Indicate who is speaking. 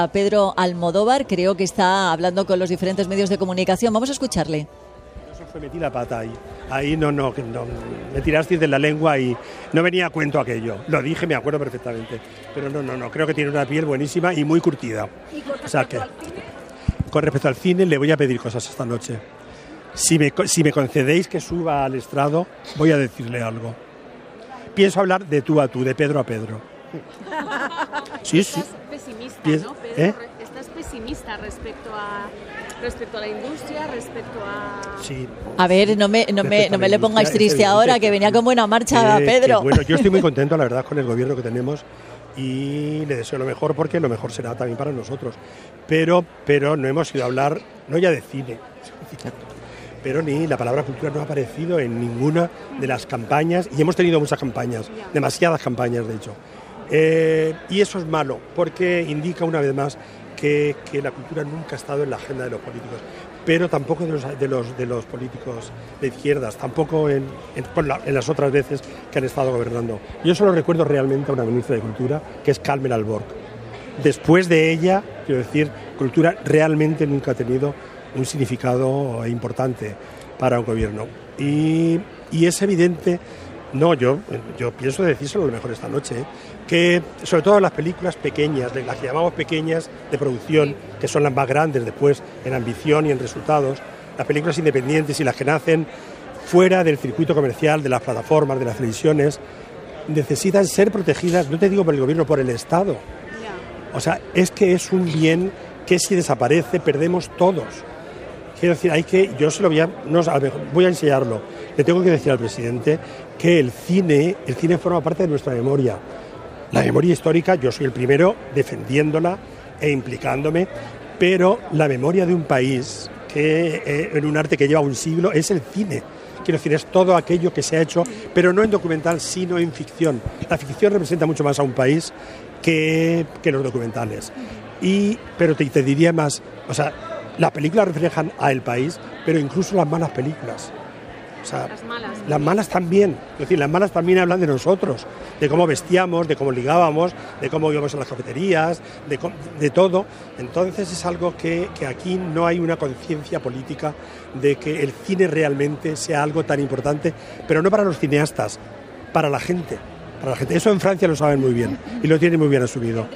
Speaker 1: A Pedro Almodóvar creo que está hablando con los diferentes medios de comunicación. Vamos a escucharle.
Speaker 2: Eso fue metí la pata ahí. Ahí no, no, no, me tiraste de la lengua y no venía a cuento aquello. Lo dije, me acuerdo perfectamente. Pero no, no, no, creo que tiene una piel buenísima y muy curtida.
Speaker 3: ¿Y con
Speaker 2: O sea
Speaker 3: respecto
Speaker 2: que-
Speaker 3: al cine?
Speaker 2: Con respecto al cine, le voy a pedir cosas esta noche. Si me, si me concedéis que suba al estrado, voy a decirle algo. Pienso hablar de tú a tú, de Pedro a Pedro. Sí, sí.
Speaker 3: Pesimista, ¿no, Pedro?
Speaker 2: ¿Eh?
Speaker 3: Estás pesimista respecto a, respecto a la industria, respecto a...
Speaker 2: Sí.
Speaker 1: A ver, no me, no me, no me le pongáis triste ahora, que venía con buena marcha
Speaker 2: Eh,
Speaker 1: Pedro.
Speaker 2: que bueno, yo estoy muy contento, la verdad, con el gobierno que tenemos y le deseo lo mejor porque lo mejor será también para nosotros. Pero, pero no hemos ido a hablar, no ya de cine, pero ni la palabra cultura no ha aparecido en ninguna de las campañas y hemos tenido muchas campañas, demasiadas campañas de hecho. Eh, y eso es malo porque indica una vez más que, que la cultura nunca ha estado en la agenda de los políticos, pero tampoco de los, de los, de los políticos de izquierdas, tampoco en, en- en las otras veces que han estado gobernando. Yo solo recuerdo realmente a una ministra de Cultura, que es Carmen Alborg. Después de ella, quiero decir, cultura realmente nunca ha tenido un significado importante para un gobierno. Y, y es evidente, no, yo, yo pienso decírselo lo mejor esta noche, ¿eh? que sobre todo las películas pequeñas, las que llamamos pequeñas de producción, que son las más grandes después en ambición y en resultados, las películas independientes y las que nacen fuera del circuito comercial, de las plataformas, de las televisiones, necesitan ser protegidas, no te digo por el gobierno, por el Estado. O sea, es que es un bien que si desaparece perdemos todos. Quiero decir, hay que, yo se lo voy a, no, voy a enseñarlo. Le tengo que decir al presidente que el cine, el cine forma parte de nuestra memoria. La memoria histórica, yo soy el primero defendiéndola e implicándome, pero la memoria de un país que eh, en un arte que lleva un siglo es el cine. Quiero decir, es todo aquello que se ha hecho, pero no en documental, sino en ficción. La ficción representa mucho más a un país que, que los documentales. Y, pero te, te diría más, o sea, las películas reflejan a el país, pero incluso las malas películas. O sea,
Speaker 3: Las malas.
Speaker 2: las malas también, es decir, las malas también hablan de nosotros, de cómo vestíamos, de cómo ligábamos, de cómo íbamos a las cafeterías, de, de todo. Entonces es algo que, que aquí no hay una conciencia política de que el cine realmente sea algo tan importante, pero no para los cineastas, para la gente. Para la gente. Eso en Francia lo saben muy bien y lo tienen muy bien asumido.